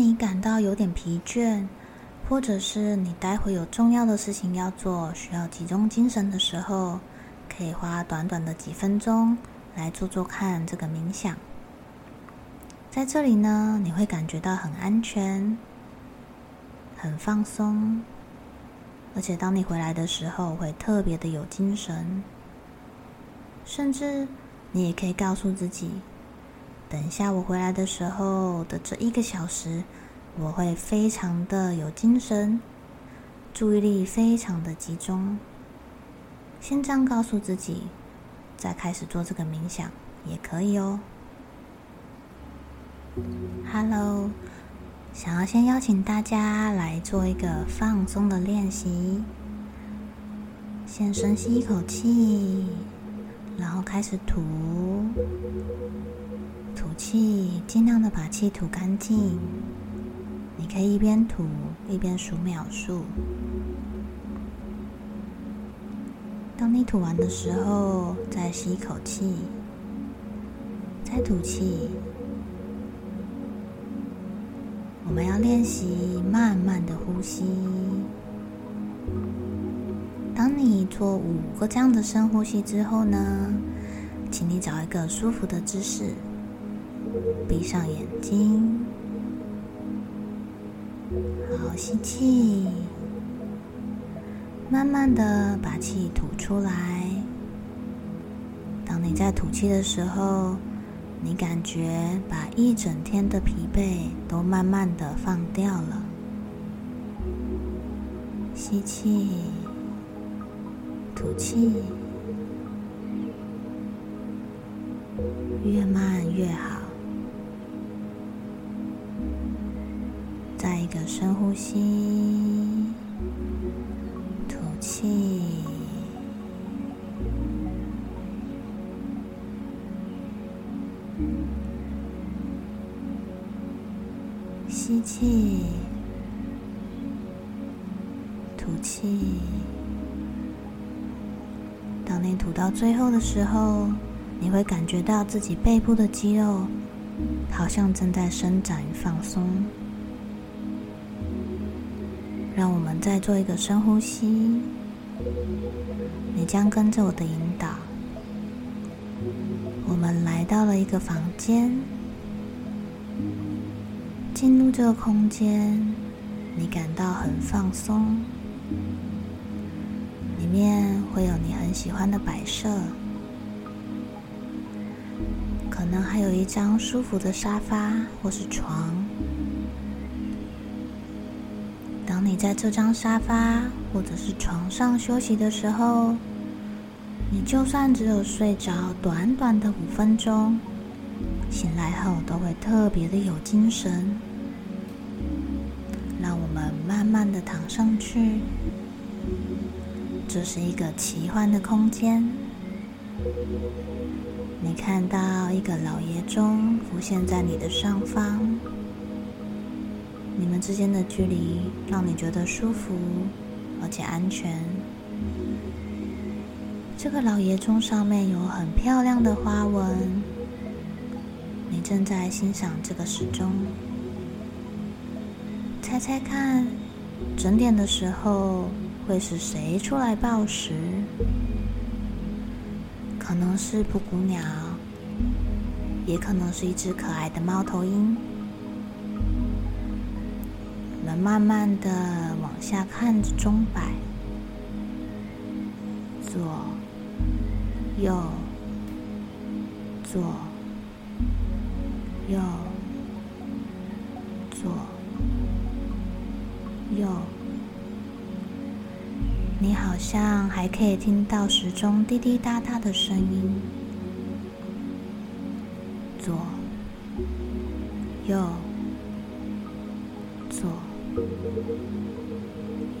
你感到有点疲倦，或者是你待会有重要的事情要做，需要集中精神的时候，可以花短短的几分钟来做做看这个冥想。在这里呢，你会感觉到很安全、很放松，而且当你回来的时候会特别的有精神，甚至你也可以告诉自己。等一下，我回来的时候的这一个小时，我会非常的有精神，注意力非常的集中。先这样告诉自己，再开始做这个冥想也可以哦。Hello，想要先邀请大家来做一个放松的练习，先深吸一口气，然后开始吐。气，尽量的把气吐干净。你可以一边吐一边数秒数。当你吐完的时候，再吸一口气，再吐气。我们要练习慢慢的呼吸。当你做五个这样的深呼吸之后呢，请你找一个舒服的姿势。闭上眼睛，好吸气，慢慢的把气吐出来。当你在吐气的时候，你感觉把一整天的疲惫都慢慢的放掉了。吸气，吐气，越慢越好。个深呼吸，吐气，吸气，吐气。当你吐到最后的时候，你会感觉到自己背部的肌肉好像正在伸展与放松。让我们再做一个深呼吸。你将跟着我的引导，我们来到了一个房间。进入这个空间，你感到很放松。里面会有你很喜欢的摆设，可能还有一张舒服的沙发或是床。当你在这张沙发或者是床上休息的时候，你就算只有睡着短短的五分钟，醒来后都会特别的有精神。让我们慢慢的躺上去，这是一个奇幻的空间。你看到一个老爷钟浮现在你的上方。你们之间的距离让你觉得舒服而且安全。这个老爷钟上面有很漂亮的花纹，你正在欣赏这个时钟。猜猜看，整点的时候会是谁出来报时？可能是布谷鸟，也可能是一只可爱的猫头鹰。慢慢的往下看着钟摆，左、右、左、右、左、右，你好像还可以听到时钟滴滴答答的声音。左、右、左。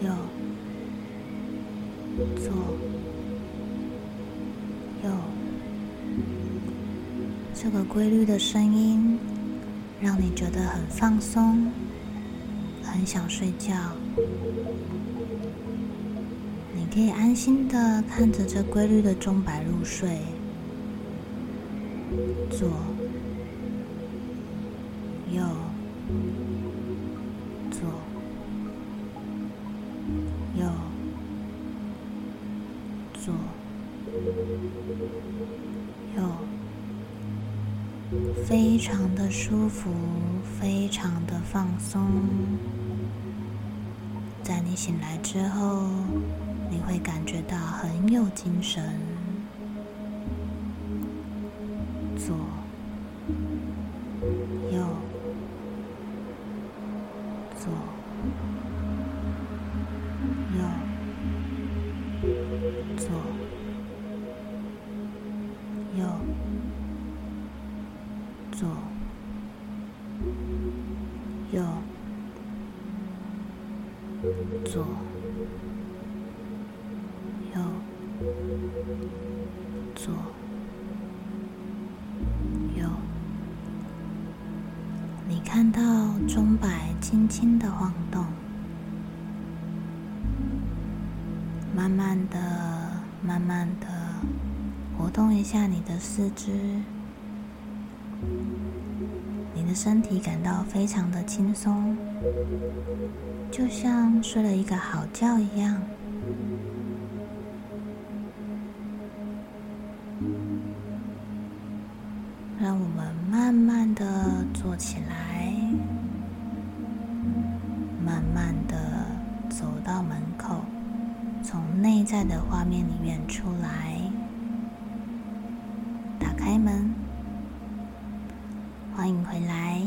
右，左，右，这个规律的声音让你觉得很放松，很想睡觉。你可以安心的看着这规律的钟摆入睡。左，右。左、右、左、右，非常的舒服，非常的放松。在你醒来之后，你会感觉到很有精神。左、右、左、右、左、右、左、右、左。看到钟摆轻轻的晃动，慢慢的、慢慢的活动一下你的四肢，你的身体感到非常的轻松，就像睡了一个好觉一样。让我们慢慢的坐起来，慢慢的走到门口，从内在的画面里面出来，打开门，欢迎回来。